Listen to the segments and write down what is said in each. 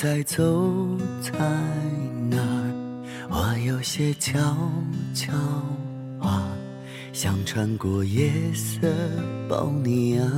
在走在哪儿？我有些悄悄话，想穿过夜色抱你啊。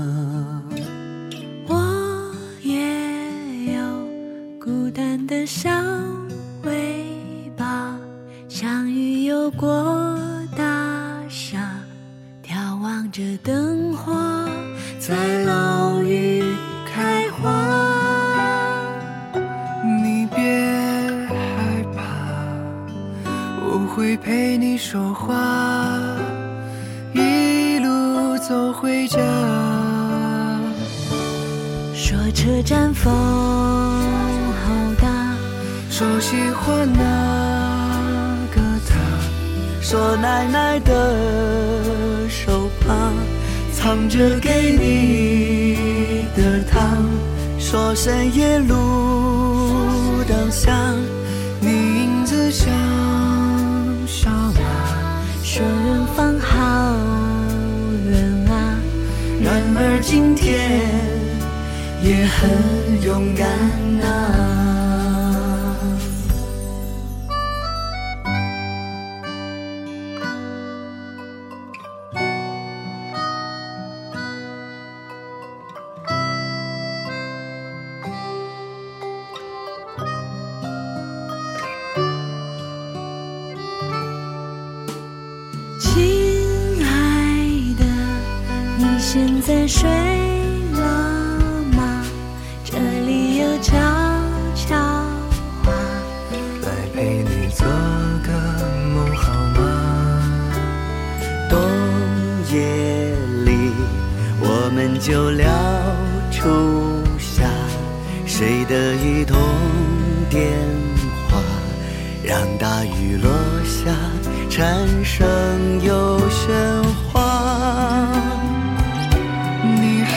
灯下你影子像小马，说人放好远啊，然而今天也很勇敢啊。们就聊初夏，谁的一通电话，让大雨落下，蝉声又喧哗。你还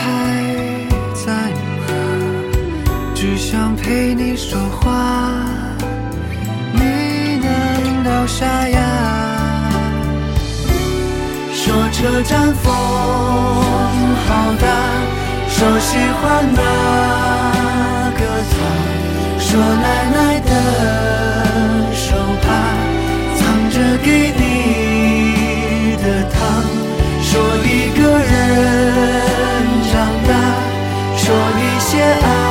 在吗？只想陪你说话。你难道傻呀？说车站风好大，说喜欢那个他，说奶奶的手帕藏着给你的糖，说一个人长大，说一些爱。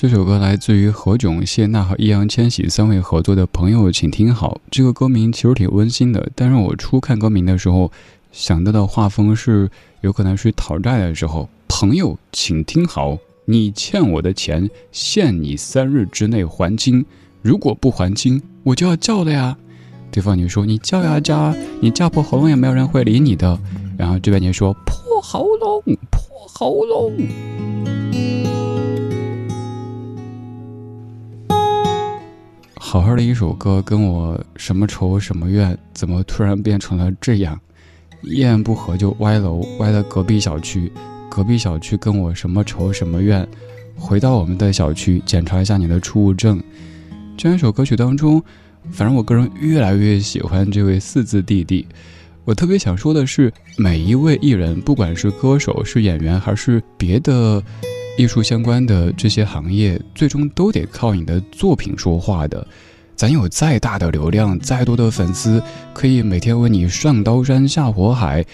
这首歌来自于何炅、谢娜和易烊千玺三位合作的《朋友，请听好》。这个歌名其实挺温馨的，但是我初看歌名的时候，想到的画风是有可能是讨债的时候。朋友，请听好，你欠我的钱，限你三日之内还清，如果不还清，我就要叫了呀。对方就说你叫呀叫，你叫破喉咙也没有人会理你的。然后这边就说破喉咙，破喉咙。好好的一首歌，跟我什么仇什么怨，怎么突然变成了这样？一言不合就歪楼，歪到隔壁小区，隔壁小区跟我什么仇什么怨？回到我们的小区，检查一下你的出入证。这样一首歌曲当中，反正我个人越来越喜欢这位四字弟弟。我特别想说的是，每一位艺人，不管是歌手、是演员，还是别的艺术相关的这些行业，最终都得靠你的作品说话的。咱有再大的流量，再多的粉丝，可以每天为你上刀山下火海。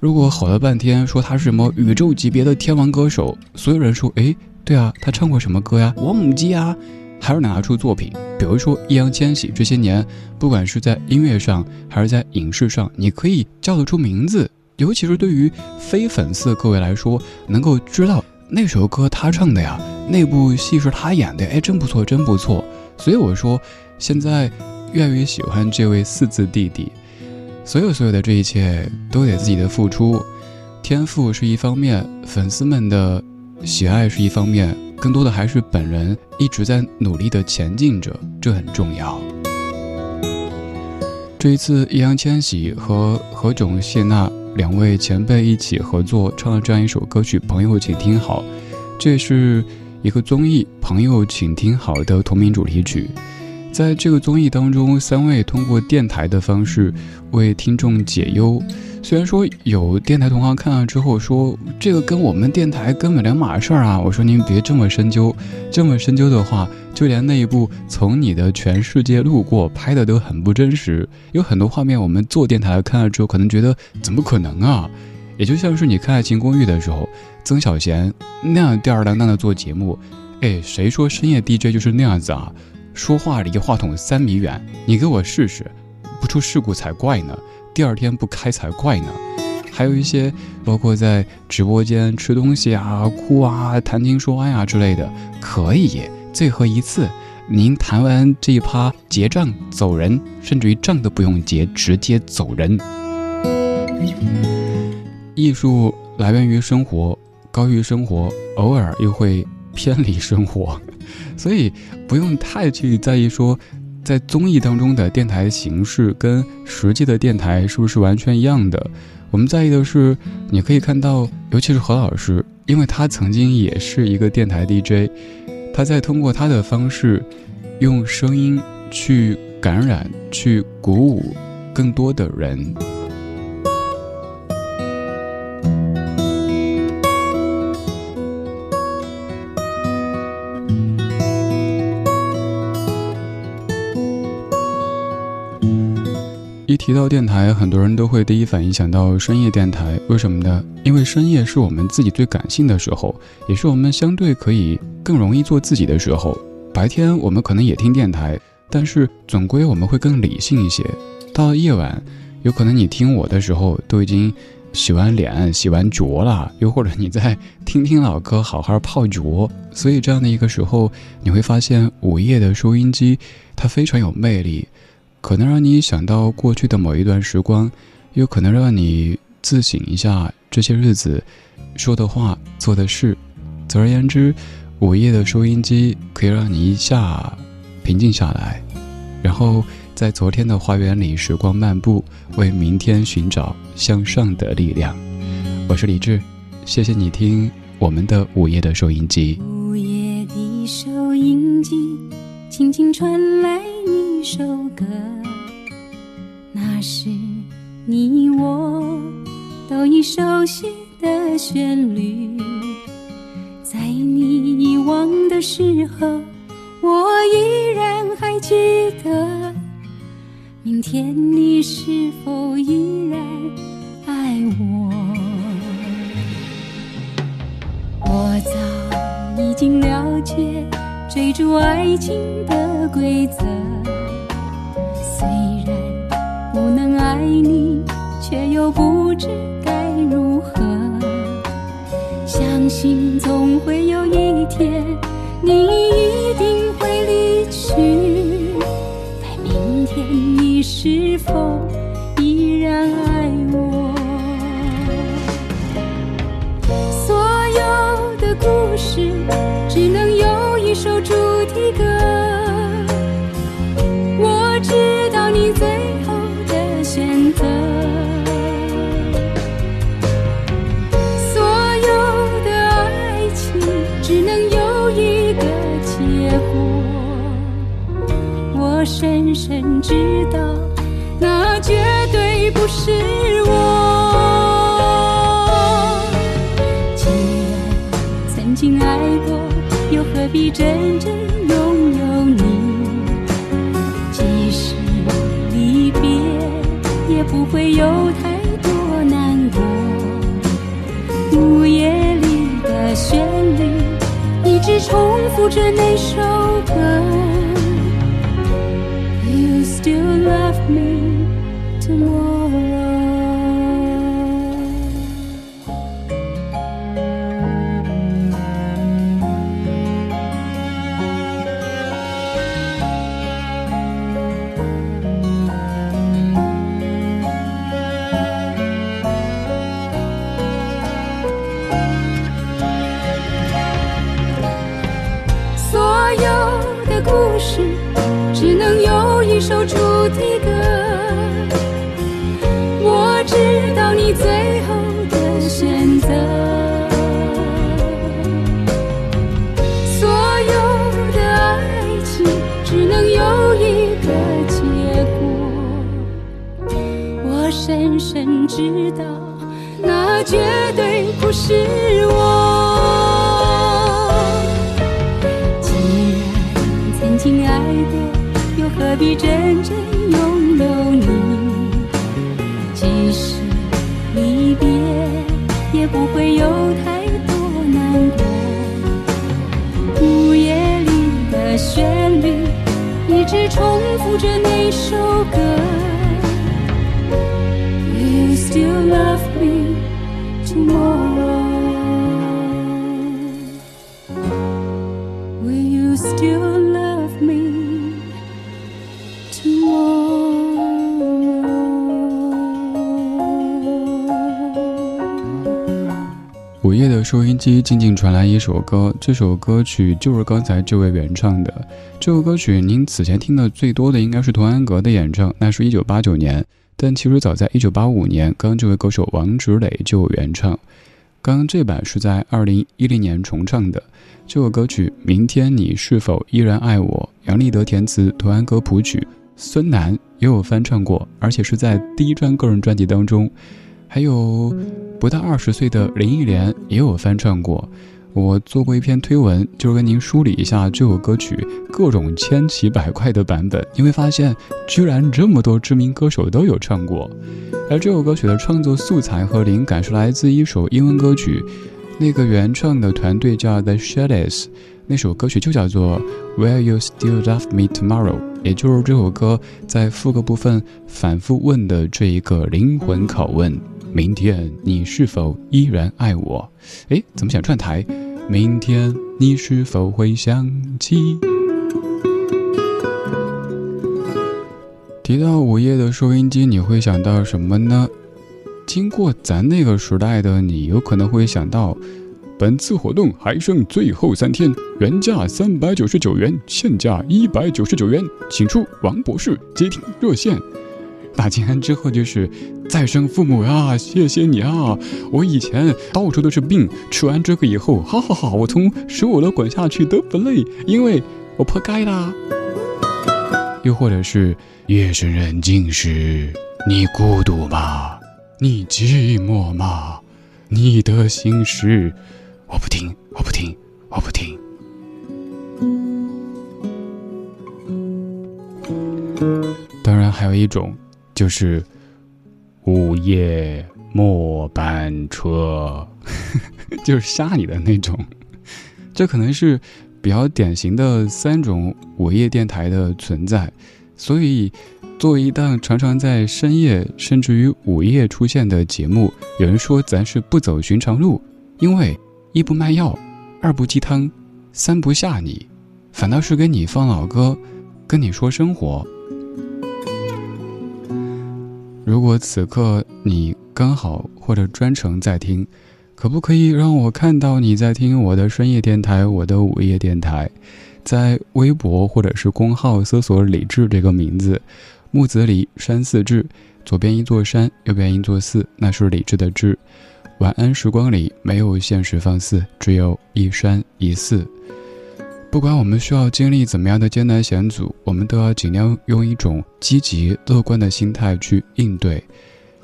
如果吼了半天说他是什么宇宙级别的天王歌手，所有人说，哎，对啊，他唱过什么歌呀？我母鸡啊！还是拿出作品，比如说易烊千玺这些年，不管是在音乐上还是在影视上，你可以叫得出名字。尤其是对于非粉丝的各位来说，能够知道那首歌他唱的呀，那部戏是他演的，哎，真不错，真不错。所以我说。现在越来越喜欢这位四字弟弟，所有所有的这一切都得自己的付出，天赋是一方面，粉丝们的喜爱是一方面，更多的还是本人一直在努力的前进着，这很重要。这一次，易烊千玺和何炅、谢娜两位前辈一起合作唱了这样一首歌曲《朋友，请听好》，这是一个综艺《朋友，请听好》的同名主题曲。在这个综艺当中，三位通过电台的方式为听众解忧。虽然说有电台同行看了之后说这个跟我们电台根本两码事儿啊，我说您别这么深究，这么深究的话，就连那一部《从你的全世界路过》拍的都很不真实，有很多画面我们做电台看了之后可能觉得怎么可能啊？也就像是你看《爱情公寓》的时候，曾小贤那样吊儿郎当的做节目，哎，谁说深夜 DJ 就是那样子啊？说话离话筒三米远，你给我试试，不出事故才怪呢。第二天不开才怪呢。还有一些，包括在直播间吃东西啊、哭啊、谈情说爱啊之类的，可以最后一次，您谈完这一趴结账走人，甚至于账都不用结，直接走人。艺术来源于生活，高于生活，偶尔又会偏离生活。所以不用太去在意说，在综艺当中的电台形式跟实际的电台是不是完全一样的。我们在意的是，你可以看到，尤其是何老师，因为他曾经也是一个电台 DJ，他在通过他的方式，用声音去感染、去鼓舞更多的人。一提到电台，很多人都会第一反应想到深夜电台，为什么呢？因为深夜是我们自己最感性的时候，也是我们相对可以更容易做自己的时候。白天我们可能也听电台，但是总归我们会更理性一些。到了夜晚，有可能你听我的时候都已经洗完脸、洗完脚了，又或者你在听听老歌，好好泡脚。所以这样的一个时候，你会发现午夜的收音机它非常有魅力。可能让你想到过去的某一段时光，又可能让你自省一下这些日子说的话、做的事。总而言之，午夜的收音机可以让你一下平静下来，然后在昨天的花园里时光漫步，为明天寻找向上的力量。我是李志，谢谢你听我们的午夜的收音机。午夜的收音机，轻轻传来。一首歌，那是你我都已熟悉的旋律。在你遗忘的时候，我依然还记得。明天你是否依然爱我？我早已经了解追逐爱情的规则。虽然不能爱你，却又不知该如何。相信总会有一天，你一定会离去。待明天，你是否依然爱我？所有的故事，只能有一首主题歌。深知道，那绝对不是我。既然曾经爱过，又何必真正拥有你？即使离别，也不会有太多难过。午夜里的旋律，一直重复着那首歌。Me 必真正拥有你？即使离别，也不会有太多难过。午夜里的旋律，一直重复着那首歌。Will you still love me tomorrow? 机静静传来一首歌，这首歌曲就是刚才这位原唱的。这首歌曲您此前听的最多的应该是童安格的演唱，那是一九八九年。但其实早在一九八五年，刚刚这位歌手王芷磊就有原唱。刚刚这版是在二零一零年重唱的。这首歌曲《明天你是否依然爱我》，杨立德填词，童安格谱曲，孙楠也有翻唱过，而且是在第一张个人专辑当中。还有不到二十岁的林忆莲也有翻唱过。我做过一篇推文，就是跟您梳理一下这首歌曲各种千奇百怪的版本，你会发现居然这么多知名歌手都有唱过。而这首歌曲的创作素材和灵感是来自一首英文歌曲，那个原创的团队叫 The Shadows，那首歌曲就叫做 Will You Still Love Me Tomorrow，也就是这首歌在副歌部分反复问的这一个灵魂拷问。明天你是否依然爱我？哎，怎么想串台？明天你是否会想起？提到午夜的收音机，你会想到什么呢？经过咱那个时代的你，有可能会想到，本次活动还剩最后三天，原价三百九十九元，现价一百九十九元，请出王博士接听热线。打进来之后就是再生父母啊，谢谢你啊！我以前到处都是病，吃完这个以后，哈哈哈，我从十五楼滚下去都不累，因为我破盖啦。又或者是夜深人静时，你孤独吗？你寂寞吗？你的心事，我不听，我不听，我不听。当然，还有一种。就是午夜末班车，就是吓你的那种。这可能是比较典型的三种午夜电台的存在。所以，作为一档常常在深夜甚至于午夜出现的节目，有人说咱是不走寻常路，因为一不卖药，二不鸡汤，三不吓你，反倒是给你放老歌，跟你说生活。如果此刻你刚好或者专程在听，可不可以让我看到你在听我的深夜电台，我的午夜电台？在微博或者是公号搜索“李志”这个名字，木子李山寺志，左边一座山，右边一座寺，那是李志的志。晚安时光里没有现实放肆，只有一山一寺。不管我们需要经历怎么样的艰难险阻，我们都要尽量用一种积极乐观的心态去应对，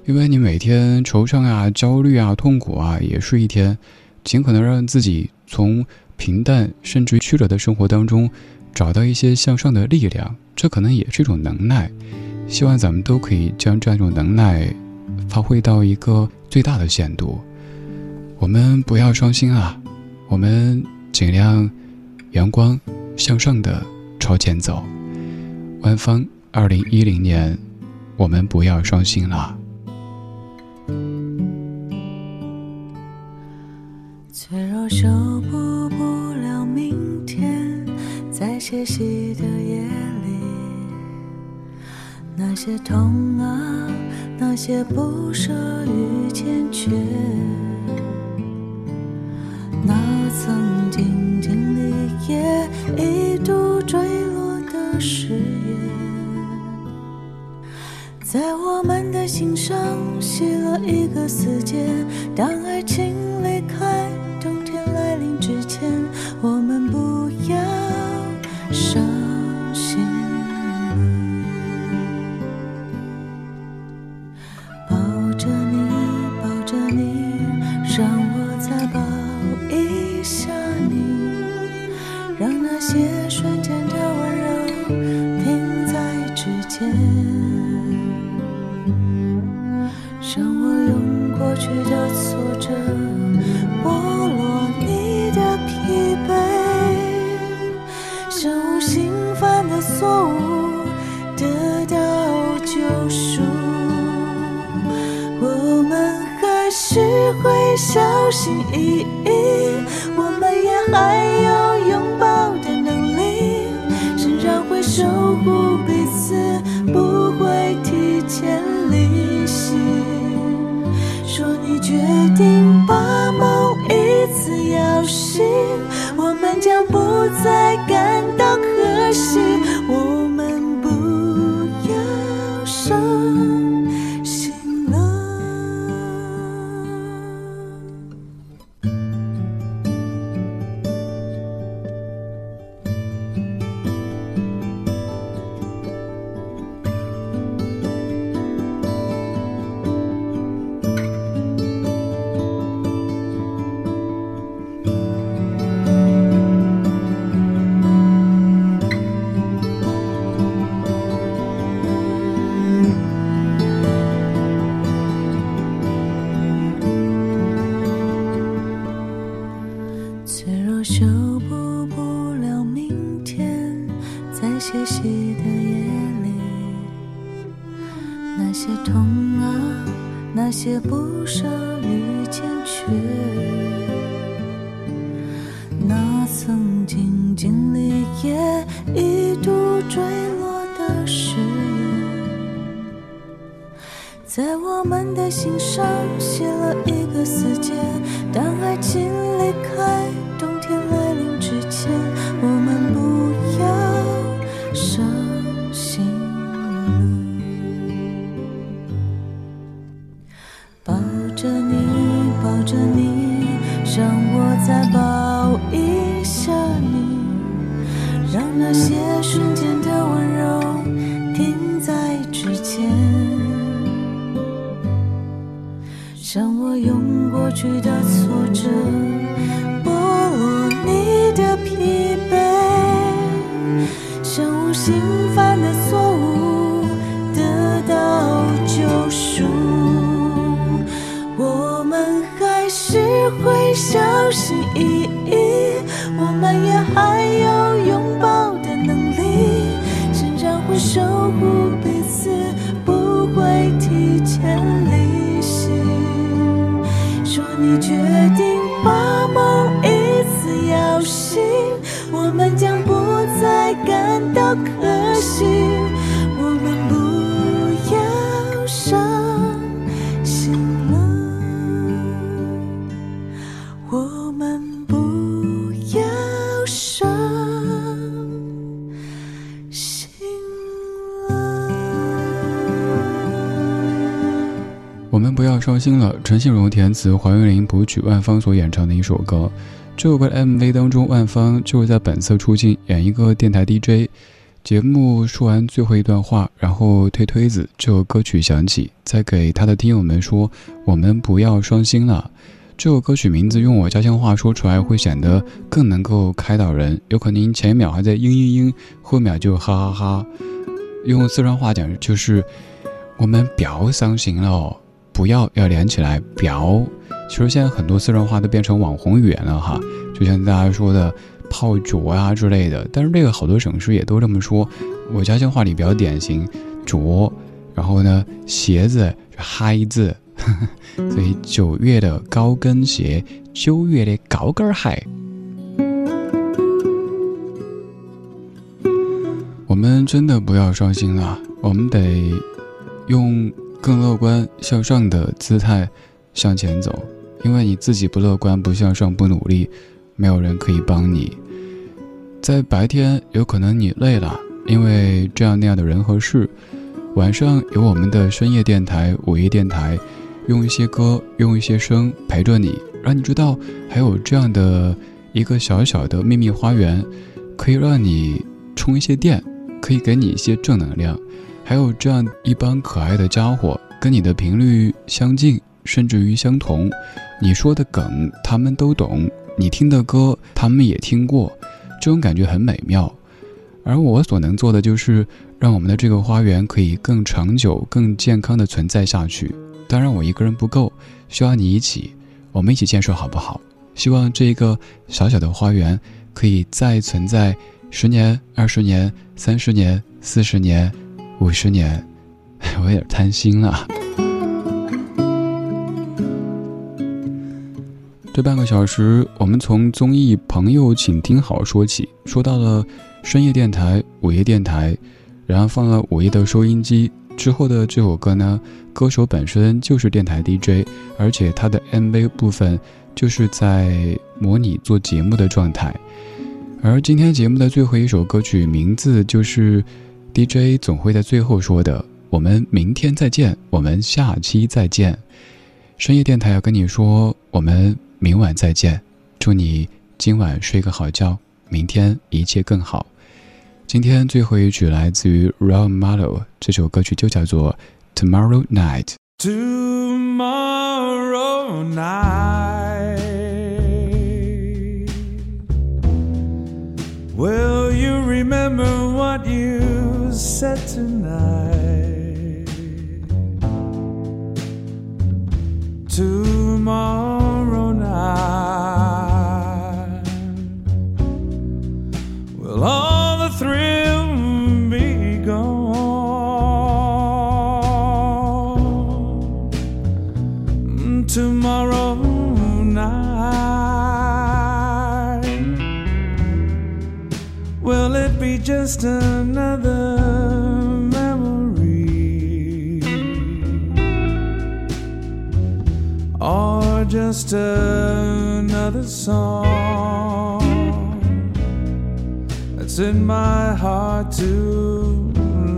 因为你每天惆怅啊、焦虑啊、痛苦啊，也是一天，尽可能让自己从平淡甚至曲折的生活当中，找到一些向上的力量，这可能也是一种能耐。希望咱们都可以将这样一种能耐，发挥到一个最大的限度。我们不要伤心啊，我们尽量阳光向上的朝前走。万芳，二零一零年，我们不要伤心了。脆弱修补不了明天，在歇息的夜里，那些痛啊，那些不舍与坚决，时间小心翼翼，我们也还有拥抱的能力，仍然会守护彼此，不会提前离席。说你决定把梦一次摇醒，我们将不再你决定把梦一次摇醒，我们将不再感到可惜。我们不伤心了。陈信荣填词，黄韵玲谱曲，万芳所演唱的一首歌。这首歌的 MV 当中，万芳就是在本色出镜，演一个电台 DJ。节目说完最后一段话，然后推推子，这首歌曲响起，再给他的听友们说：“我们不要伤心了。”这首歌曲名字用我家乡话说出来会显得更能够开导人。有可能前一秒还在嘤嘤嘤，后一秒就哈哈哈。用四川话讲就是我们表伤心了，不要要连起来表。其实现在很多四川话都变成网红语言了哈，就像大家说的泡脚啊之类的。但是这个好多省市也都这么说。我家乡话里比较典型，脚，然后呢鞋子是嗨字。所以九月的高跟鞋，九月的高跟鞋。我们真的不要伤心了，我们得用更乐观向上的姿态向前走。因为你自己不乐观、不向上、不努力，没有人可以帮你。在白天，有可能你累了，因为这样那样的人和事；晚上有我们的深夜电台、午夜电台。用一些歌，用一些声陪着你，让你知道还有这样的一个小小的秘密花园，可以让你充一些电，可以给你一些正能量。还有这样一帮可爱的家伙，跟你的频率相近，甚至于相同。你说的梗他们都懂，你听的歌他们也听过，这种感觉很美妙。而我所能做的就是让我们的这个花园可以更长久、更健康的存在下去。当然，我一个人不够，需要你一起，我们一起建设，好不好？希望这一个小小的花园可以再存在十年、二十年、三十年、四十年、五十年，我有点贪心了。这半个小时，我们从综艺《朋友，请听好》说起，说到了深夜电台、午夜电台，然后放了午夜的收音机。之后的这首歌呢，歌手本身就是电台 DJ，而且他的 MV 部分就是在模拟做节目的状态。而今天节目的最后一首歌曲名字就是 DJ 总会在最后说的：“我们明天再见，我们下期再见。”深夜电台要跟你说，我们明晚再见。祝你今晚睡个好觉，明天一切更好。今天最后一曲来自于 Ron Malo，这首歌曲就叫做 Tomorrow Night。Tomorrow night, to song? It's in my heart to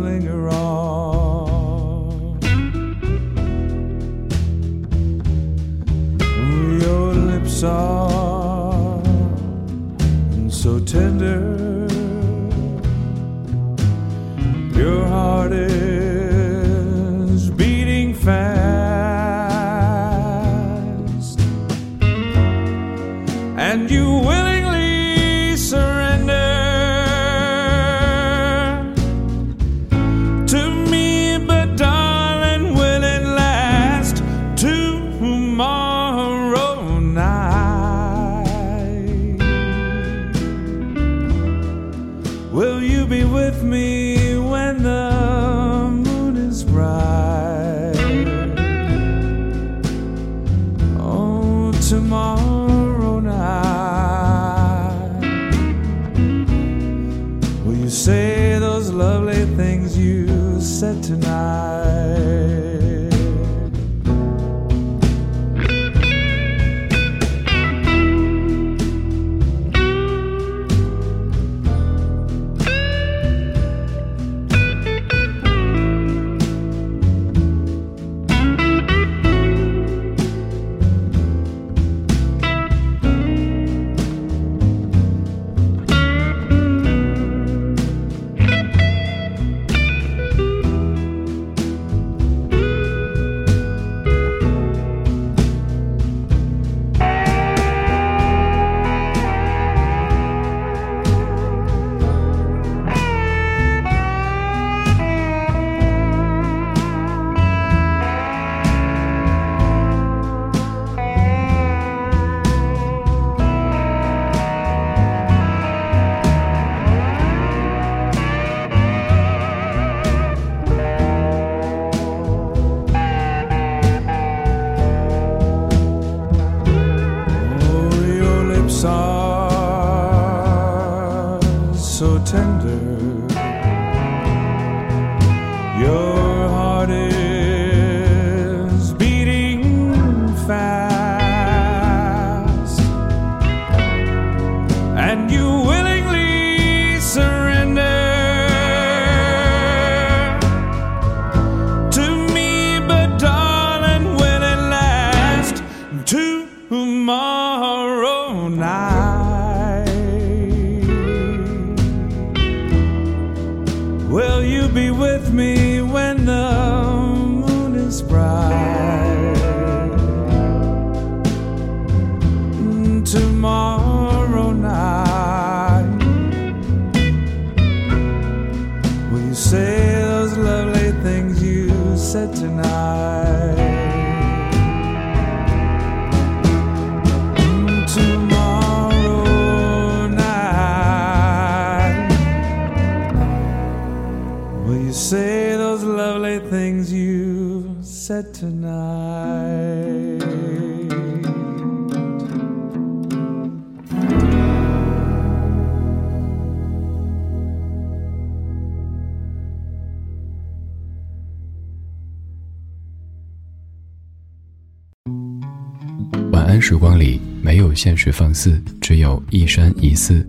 linger on. Your lips are so tender, your heart 晚安时光里没有现实放肆，只有一山一寺。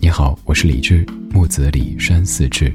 你好，我是李志，木子李山寺志。